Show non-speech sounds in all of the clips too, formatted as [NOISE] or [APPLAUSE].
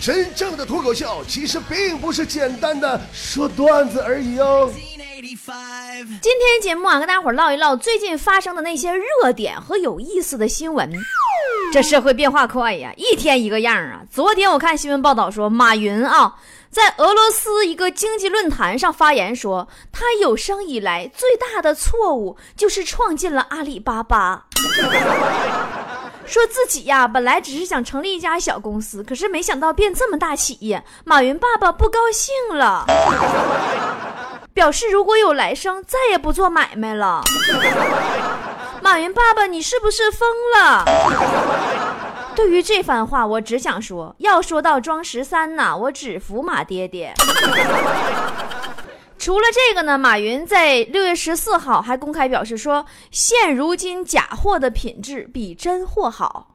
真正的脱口秀其实并不是简单的说段子而已哦。今天节目啊，跟大伙儿唠一唠最近发生的那些热点和有意思的新闻。这社会变化快呀，一天一个样啊！昨天我看新闻报道说，马云啊，在俄罗斯一个经济论坛上发言说，他有生以来最大的错误就是创建了阿里巴巴。说自己呀，本来只是想成立一家小公司，可是没想到变这么大企业。马云爸爸不高兴了，[LAUGHS] 表示如果有来生，再也不做买卖了。马云爸爸，你是不是疯了？对于这番话，我只想说，要说到装十三呐，我只服马爹爹。除了这个呢，马云在六月十四号还公开表示说，现如今假货的品质比真货好，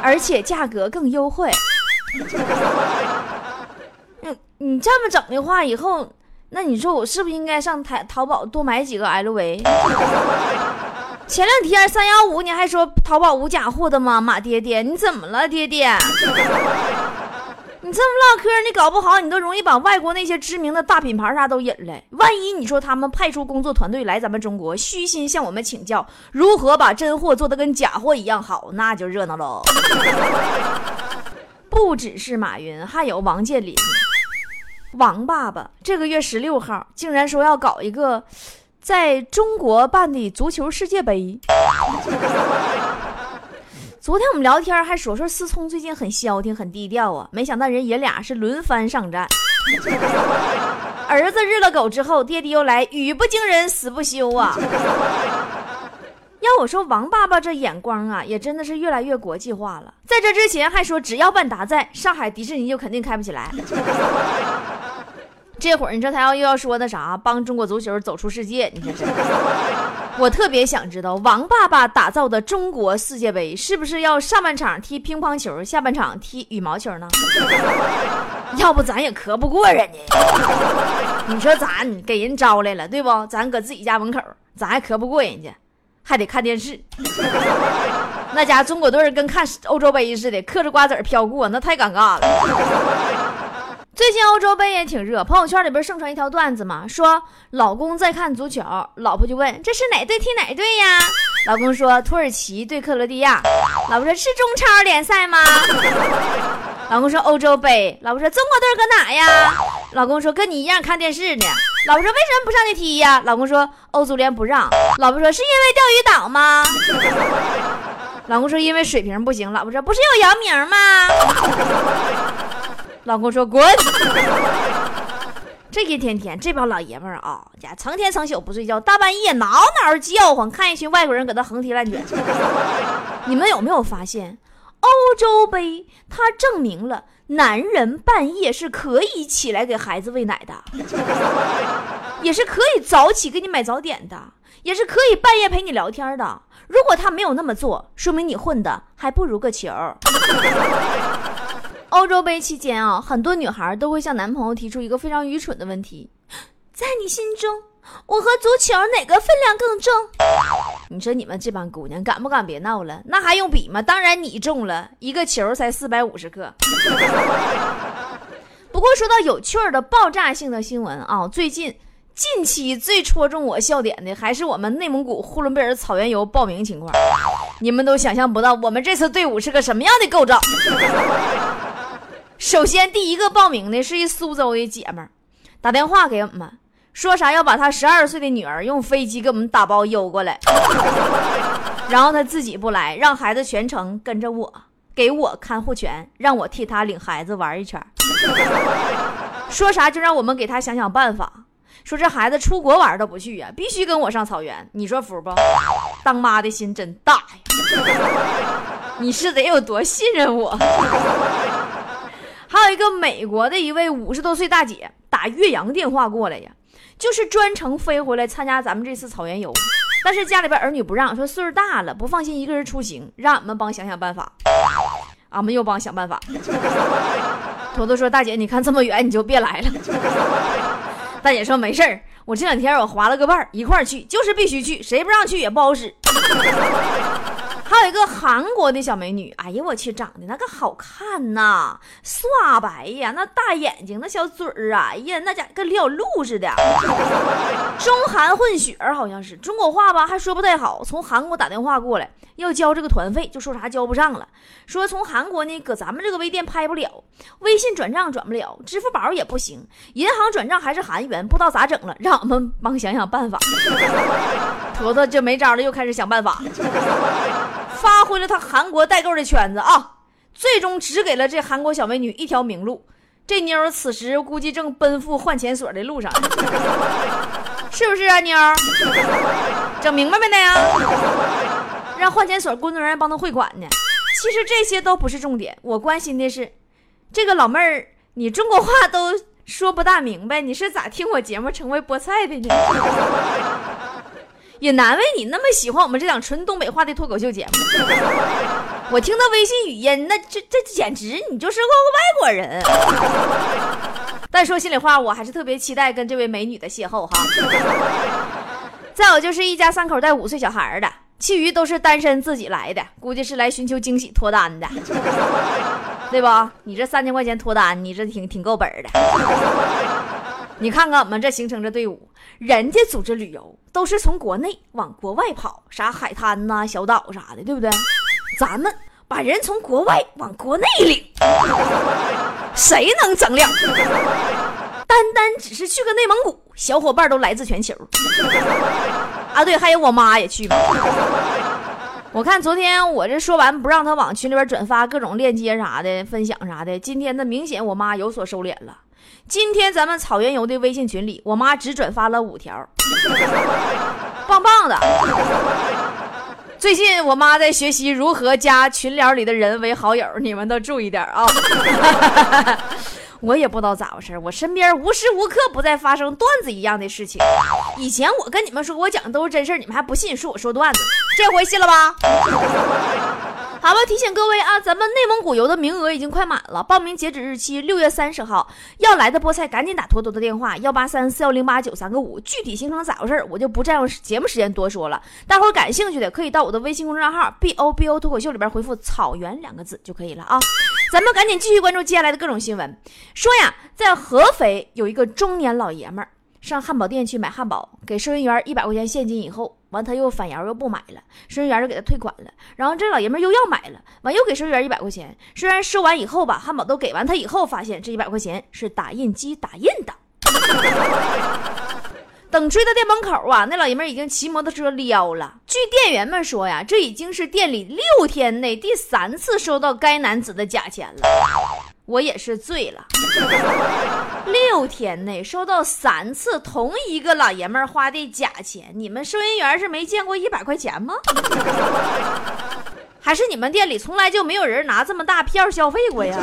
而且价格更优惠。你你这么整的话，以后那你说我是不是应该上淘淘宝多买几个 LV？前两天三幺五你还说淘宝无假货的吗？马爹爹，你怎么了，爹爹？你这么唠嗑，你搞不好你都容易把外国那些知名的大品牌啥都引来。万一你说他们派出工作团队来咱们中国，虚心向我们请教如何把真货做的跟假货一样好，那就热闹喽。[LAUGHS] 不只是马云，还有王健林，王爸爸这个月十六号竟然说要搞一个在中国办的足球世界杯。昨天我们聊天还说说思聪最近很消停很低调啊，没想到人爷俩是轮番上战。[LAUGHS] 儿子日了狗之后，爹爹又来语不惊人死不休啊。要我说，王爸爸这眼光啊，也真的是越来越国际化了。在这之前还说只要万达在上海迪士尼就肯定开不起来。这会儿你说他要又要说那啥，帮中国足球走出世界，你说这，我特别想知道王爸爸打造的中国世界杯是不是要上半场踢乒乓球，下半场踢羽毛球呢？[LAUGHS] 要不咱也磕不过人家。你说咱给人招来了，对不？咱搁自己家门口，咱还磕不过人家，还得看电视。[LAUGHS] 那家中国队跟看欧洲杯似的，嗑着瓜子飘过，那太尴尬了。最近欧洲杯也挺热，朋友圈里边盛传一条段子嘛，说老公在看足球，老婆就问这是哪队踢哪队呀？老公说土耳其对克罗地亚。老婆说是中超联赛吗？老公说欧洲杯。老婆说中国队搁哪呀？老公说跟你一样看电视呢。老婆说为什么不上去踢呀？老公说欧足联不让。老婆说是因为钓鱼岛吗？老公说因为水平不行。老婆说不是有姚明吗？老公说：“滚！” [LAUGHS] 这一天天，这帮老爷们儿啊，家成天成宿不睡觉，大半夜挠挠叫唤，看一群外国人搁那横踢乱卷。[LAUGHS] 你们有没有发现，欧洲杯它证明了男人半夜是可以起来给孩子喂奶的，[LAUGHS] 也是可以早起给你买早点的，也是可以半夜陪你聊天的。如果他没有那么做，说明你混的还不如个球。欧洲杯期间啊，很多女孩都会向男朋友提出一个非常愚蠢的问题：[GASPS] 在你心中，我和足球哪个分量更重？你说你们这帮姑娘敢不敢别闹了？那还用比吗？当然你重了，一个球才四百五十克。[LAUGHS] 不过说到有趣儿的爆炸性的新闻啊，最近近期最戳中我笑点的还是我们内蒙古呼伦贝尔草原游报名情况。你们都想象不到我们这次队伍是个什么样的构造。首先，第一个报名的是一苏州的姐们儿，打电话给我们，说啥要把她十二岁的女儿用飞机给我们打包邮过来，[LAUGHS] 然后她自己不来，让孩子全程跟着我，给我看护权，让我替她领孩子玩一圈。[LAUGHS] 说啥就让我们给她想想办法，说这孩子出国玩都不去呀，必须跟我上草原，你说服不？当妈的心真大呀！[LAUGHS] 你是得有多信任我？还有一个美国的一位五十多岁大姐打岳阳电话过来呀，就是专程飞回来参加咱们这次草原游，但是家里边儿女不让，说岁数大了不放心一个人出行，让俺们帮想想办法。俺们又帮想办法。坨坨说：“大姐，你看这么远你就别来了。”大姐说：“没事儿，我这两天我划了个伴儿，一块儿去，就是必须去，谁不让去也不好使。”还有一个韩国的小美女，哎呀我去，长得那个好看呐，刷白呀，那大眼睛，那小嘴儿啊，哎呀，那家跟李小璐似的，[LAUGHS] 中韩混血儿好像是，中国话吧还说不太好，从韩国打电话过来要交这个团费，就说啥交不上了，说从韩国呢搁咱们这个微店拍不了，微信转账转不了，支付宝也不行，银行转账还是韩元，不知道咋整了，让我们帮想想办法。坨坨就没招了，又开始想办法。发挥了他韩国代购的圈子啊，最终只给了这韩国小美女一条明路。这妞此时估计正奔赴换钱所的路上，是不是啊，妞？整明白没呢呀？让换钱所工作人员帮他汇款呢。其实这些都不是重点，我关心的是，这个老妹儿，你中国话都说不大明白，你是咋听我节目成为菠菜的呢？也难为你那么喜欢我们这档纯东北话的脱口秀节目。[LAUGHS] 我听到微信语音，那这这简直你就是个外国人。[LAUGHS] 但说心里话，我还是特别期待跟这位美女的邂逅哈。再有就是一家三口带五岁小孩的，其余都是单身自己来的，估计是来寻求惊喜脱单的，[LAUGHS] 对吧？你这三千块钱脱单，你这挺挺够本的。你看看我们这形成这队伍，人家组织旅游都是从国内往国外跑，啥海滩呐、小岛啥的，对不对？咱们把人从国外往国内领，谁能整两？单单只是去个内蒙古，小伙伴都来自全球。啊，对，还有我妈也去。我看昨天我这说完不让他往群里边转发各种链接啥的、分享啥的，今天那明显我妈有所收敛了。今天咱们草原游的微信群里，我妈只转发了五条，[LAUGHS] 棒棒的。最近我妈在学习如何加群聊里的人为好友，你们都注意点啊。[LAUGHS] 我也不知道咋回事，我身边无时无刻不在发生段子一样的事情。以前我跟你们说我讲的都是真事你们还不信，说我说段子，这回信了吧？好吧，提醒各位啊，咱们内蒙古游的名额已经快满了，报名截止日期六月三十号。要来的菠菜赶紧打坨坨的电话幺八三四幺零八九三个五，具体行程咋回事我就不占用节目时间多说了。大伙感兴趣的可以到我的微信公众号 b o b o 脱口秀里边回复“草原”两个字就可以了啊。咱们赶紧继续关注接下来的各种新闻。说呀，在合肥有一个中年老爷们儿上汉堡店去买汉堡，给收银员一百块钱现金以后。完，他又反摇又不买了，收银员就给他退款了。然后这老爷们又要买了，完又给收银员一百块钱。虽然收完以后吧，汉堡都给完他以后，发现这一百块钱是打印机打印的。等追到店门口啊，那老爷们已经骑摩托车撩了。据店员们说呀，这已经是店里六天内第三次收到该男子的假钱了。我也是醉了，六天内收到三次同一个老爷们儿花的假钱，你们收银员是没见过一百块钱吗？[LAUGHS] 还是你们店里从来就没有人拿这么大票消费过呀？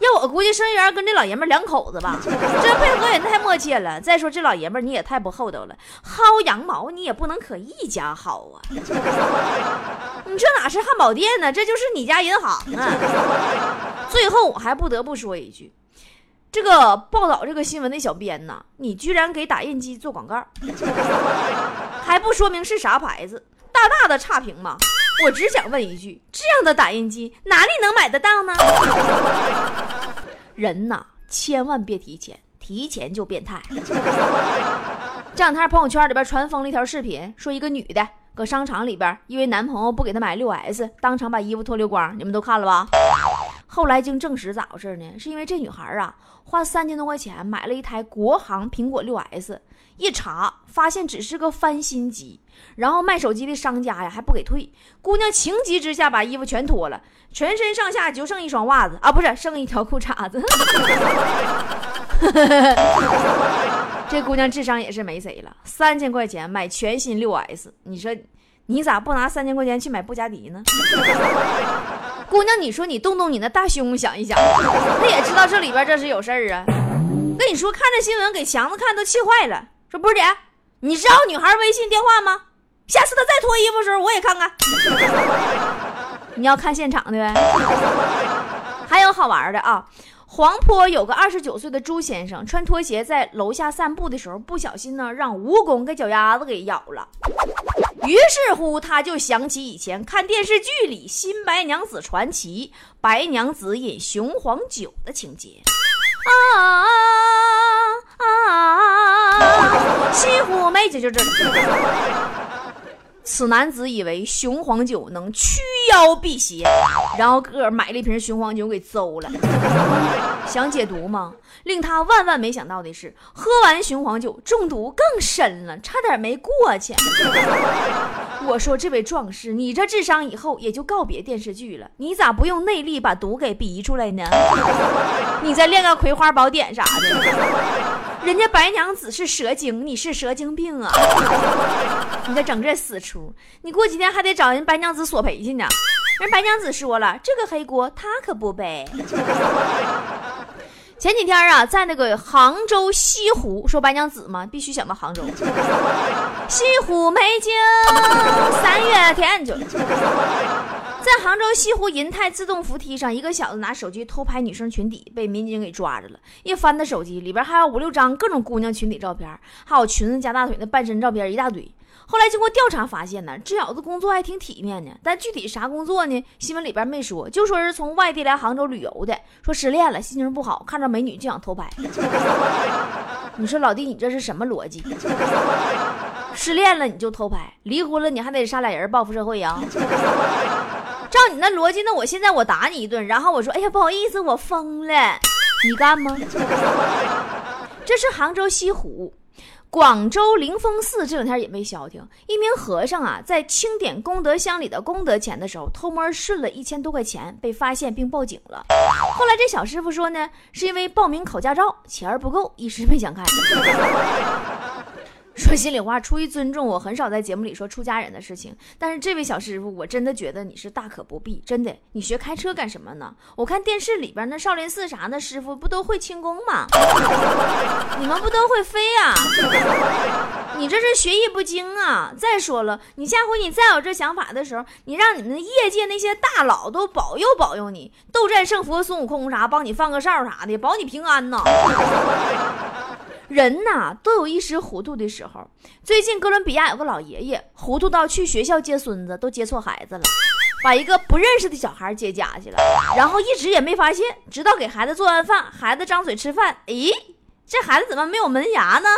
要我估计，收银员跟这老爷们两口子吧，这配合也太默契了。再说这老爷们你也太不厚道了，薅羊毛你也不能可一家薅啊！你这哪是汉堡店呢？这就是你家银行啊！最后我还不得不说一句，这个报道这个新闻的小编呢，你居然给打印机做广告，[LAUGHS] 还不说明是啥牌子，大大的差评嘛！我只想问一句：这样的打印机哪里能买得到呢？人呐，千万别提前，提前就变态。这两天朋友圈里边传疯了一条视频，说一个女的搁商场里边，因为男朋友不给她买六 S，当场把衣服脱溜光。你们都看了吧？后来经证实咋回事呢？是因为这女孩啊，花三千多块钱买了一台国行苹果六 S。一查发现只是个翻新机，然后卖手机的商家呀还不给退。姑娘情急之下把衣服全脱了，全身上下就剩一双袜子啊，不是剩一条裤衩子。[LAUGHS] 这姑娘智商也是没谁了，三千块钱买全新六 S，你说你咋不拿三千块钱去买布加迪呢？[LAUGHS] 姑娘，你说你动动你那大胸想一想，他也知道这里边这是有事儿啊。跟你说，看这新闻给强子看都气坏了。说波姐，你知道女孩微信电话吗？下次她再脱衣服的时候，我也看看。[LAUGHS] 你要看现场的呗。[LAUGHS] 还有好玩的啊，黄坡有个二十九岁的朱先生，穿拖鞋在楼下散步的时候，不小心呢让蜈蚣给脚丫子给咬了。于是乎，他就想起以前看电视剧里《新白娘子传奇》，白娘子饮雄黄酒的情节。啊啊啊！西湖美景就这。此男子以为雄黄酒能驱妖辟邪，然后个儿买了一瓶雄黄酒给邹了。[LAUGHS] 想解毒吗？令他万万没想到的是，喝完雄黄酒中毒更深了，差点没过去。[LAUGHS] 我说这位壮士，你这智商以后也就告别电视剧了，你咋不用内力把毒给逼出来呢？[LAUGHS] 你再练个葵花宝典啥的。人家白娘子是蛇精，你是蛇精病啊！[LAUGHS] 你再整这死出，你过几天还得找人白娘子索赔去呢。人白娘子说了，这个黑锅他可不背。前几天啊，在那个杭州西湖，说白娘子嘛，必须想到杭州。西湖美景，三月天就。在杭州西湖银泰自动扶梯上，一个小子拿手机偷拍女生裙底，被民警给抓着了。一翻他手机，里边还有五六张各种姑娘裙底照片，还有裙子加大腿的半身照片一大堆。后来经过调查发现呢，这小子工作还挺体面的，但具体啥工作呢？新闻里边没说，就说是从外地来杭州旅游的，说失恋了，心情不好，看着美女就想偷拍。[LAUGHS] 你说老弟，你这是什么逻辑？失恋了你就偷拍，离婚了你还得杀俩人报复社会呀？照你那逻辑，那我现在我打你一顿，然后我说：“哎呀，不好意思，我疯了。”你干吗？这是杭州西湖，广州灵峰寺这两天也没消停。一名和尚啊，在清点功德箱里的功德钱的时候，偷摸顺了一千多块钱，被发现并报警了。后来这小师傅说呢，是因为报名考驾照钱儿不够，一时没想开。说心里话，出于尊重，我很少在节目里说出家人的事情。但是这位小师傅，我真的觉得你是大可不必。真的，你学开车干什么呢？我看电视里边那少林寺啥的师傅不都会轻功吗？[LAUGHS] 你们不都会飞呀？你这是学艺不精啊！再说了，你下回你再有这想法的时候，你让你们业界那些大佬都保佑保佑你，斗战胜佛孙悟空啥，帮你放个哨啥的，保你平安呢。人呐，都有一时糊涂的时候。最近哥伦比亚有个老爷爷，糊涂到去学校接孙子都接错孩子了，把一个不认识的小孩接家去了，然后一直也没发现，直到给孩子做完饭，孩子张嘴吃饭，咦，这孩子怎么没有门牙呢？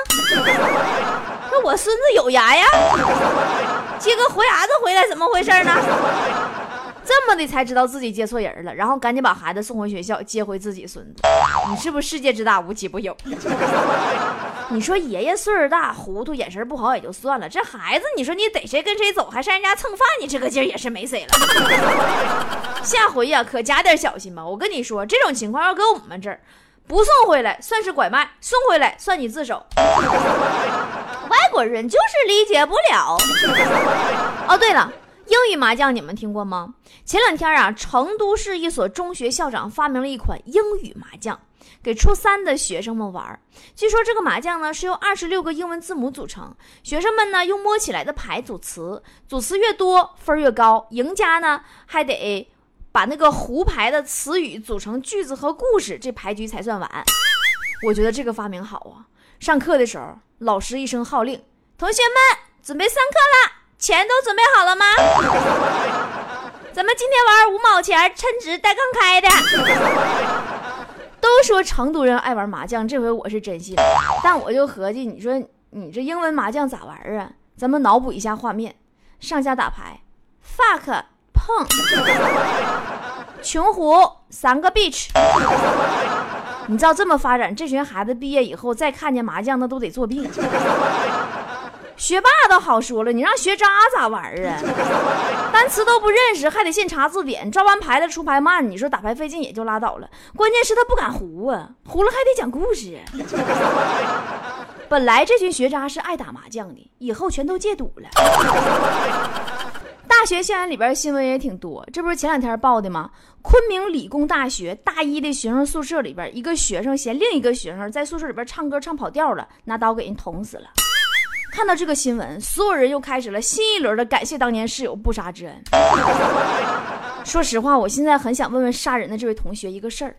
那我孙子有牙呀，接个活牙子回来，怎么回事呢？这么的才知道自己接错人了，然后赶紧把孩子送回学校，接回自己孙子。你是不是世界之大无奇不有？[LAUGHS] 你说爷爷岁数大，糊涂，眼神不好也就算了，这孩子，你说你逮谁跟谁走，还上人家蹭饭，你这个劲儿也是没谁了。[LAUGHS] 下回呀，可加点小心吧。我跟你说，这种情况要搁我们这儿，不送回来算是拐卖，送回来算你自首。[LAUGHS] 外国人就是理解不了。哦，对了。英语麻将你们听过吗？前两天啊，成都市一所中学校长发明了一款英语麻将，给初三的学生们玩。据说这个麻将呢是由二十六个英文字母组成，学生们呢用摸起来的牌组词，组词越多分越高。赢家呢还得把那个胡牌的词语组成句子和故事，这牌局才算完。我觉得这个发明好啊！上课的时候，老师一声号令，同学们准备上课啦！钱都准备好了吗？咱们今天玩五毛钱称值带刚开的。都说成都人爱玩麻将，这回我是真信。但我就合计，你说你这英文麻将咋玩啊？咱们脑补一下画面：上下打牌，fuck 碰，穷湖三个 beach。你知道这么发展，这群孩子毕业以后再看见麻将，那都得作弊。学霸倒好说了，你让学渣咋玩啊？[LAUGHS] 单词都不认识，还得现查字典，抓完牌了出牌慢，你说打牌费劲也就拉倒了，关键是他不敢胡啊，胡了还得讲故事。本来这群学渣是爱打麻将的，以后全都戒赌了。大学校园里边新闻也挺多，这不是前两天报的吗？昆明理工大学大一的学生宿舍里边，一个学生嫌另一个学生在宿舍里边唱歌唱跑调了，拿刀给人捅死了。看到这个新闻，所有人又开始了新一轮的感谢当年室友不杀之恩。[LAUGHS] 说实话，我现在很想问问杀人的这位同学一个事儿：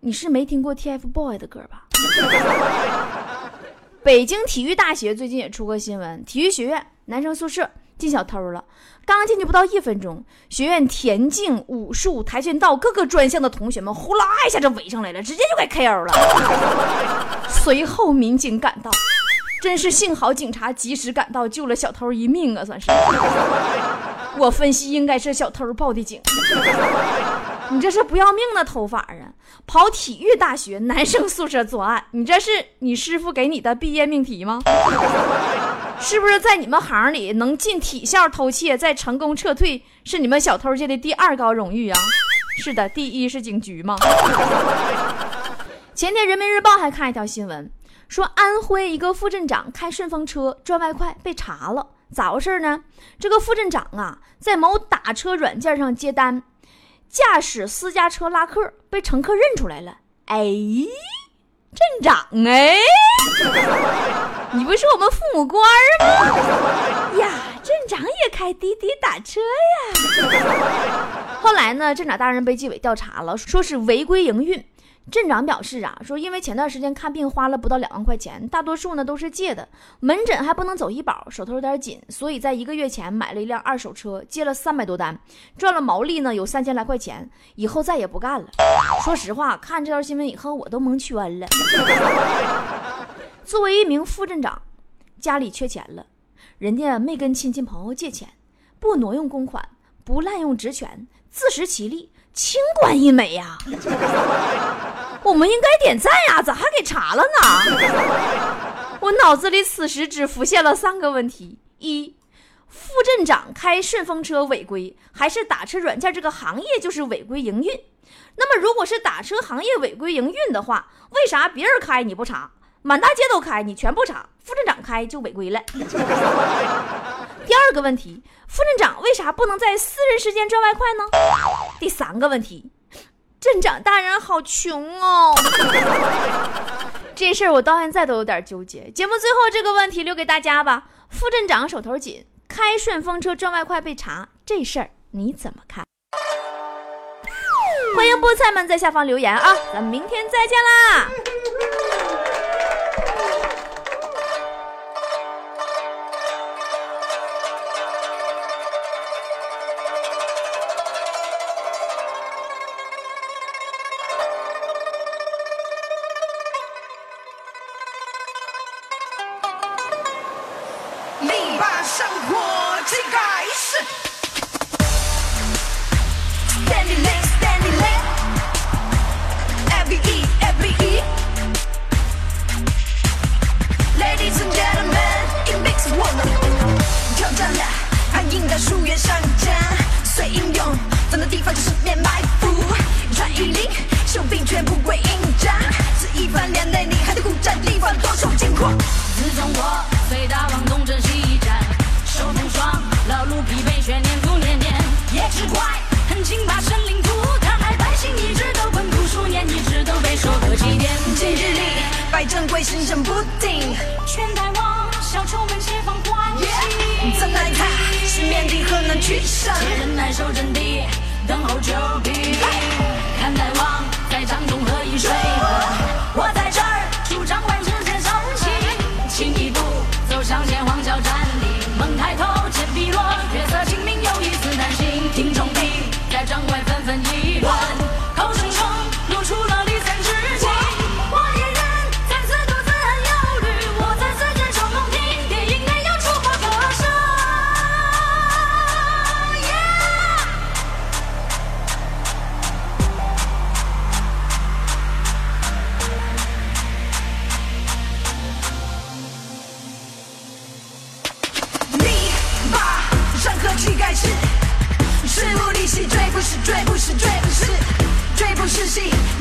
你是没听过 TFBOY 的歌吧？[LAUGHS] 北京体育大学最近也出过新闻，体育学院男生宿舍进小偷了。刚进去不到一分钟，学院田径、武术、跆拳道各个专项的同学们呼啦一下就围上来了，直接就给 KO 了。[LAUGHS] 随后民警赶到，真是幸好警察及时赶到，救了小偷一命啊！算是。[LAUGHS] 我分析应该是小偷报的警。你这是不要命的偷法啊！跑体育大学男生宿舍作案，你这是你师傅给你的毕业命题吗？是不是在你们行里能进体校偷窃再成功撤退，是你们小偷界的第二高荣誉啊？是的，第一是警局吗？前天人民日报还看一条新闻，说安徽一个副镇长开顺风车赚外快被查了，咋回事呢？这个副镇长啊，在某打车软件上接单。驾驶私家车拉客，被乘客认出来了。哎，镇长哎，你不是我们父母官吗？呀，镇长也开滴滴打车呀。[LAUGHS] 后来呢，镇长大人被纪委调查了，说是违规营运。镇长表示啊，说因为前段时间看病花了不到两万块钱，大多数呢都是借的，门诊还不能走医保，手头有点紧，所以在一个月前买了一辆二手车，借了三百多单，赚了毛利呢有三千来块钱，以后再也不干了。[LAUGHS] 说实话，看这条新闻以后 [LAUGHS] 我都蒙圈了。作为一名副镇长，家里缺钱了，人家没跟亲戚朋友借钱，不挪用公款，不滥用职权，自食其力，清官一枚呀。我们应该点赞呀，咋还给查了呢？[LAUGHS] 我脑子里此时只浮现了三个问题：一，副镇长开顺风车违规，还是打车软件这个行业就是违规营运？那么如果是打车行业违规营运的话，为啥别人开你不查，满大街都开你全不查，副镇长开就违规了？[LAUGHS] 第二个问题，副镇长为啥不能在私人时间赚外快呢？第三个问题。镇长大人好穷哦，[LAUGHS] 这事儿我到现在都有点纠结。节目最后这个问题留给大家吧。副镇长手头紧，开顺风车赚外快被查，这事儿你怎么看？欢迎菠菜们在下方留言啊！咱们明天再见啦。standing standing lean lean lead me gentleman in big swag 挑战了还硬树原上扎随英勇战斗地方就十面埋伏穿衣领袖兵权不归印章四一番连内你还在苦战敌方多受金化自从我心神不定，全台望小丑们解放欢喜。怎奈他是面的何能取胜？忍耐守阵地，等候救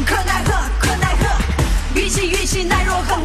可奈何可奈何，运气运气奈若何，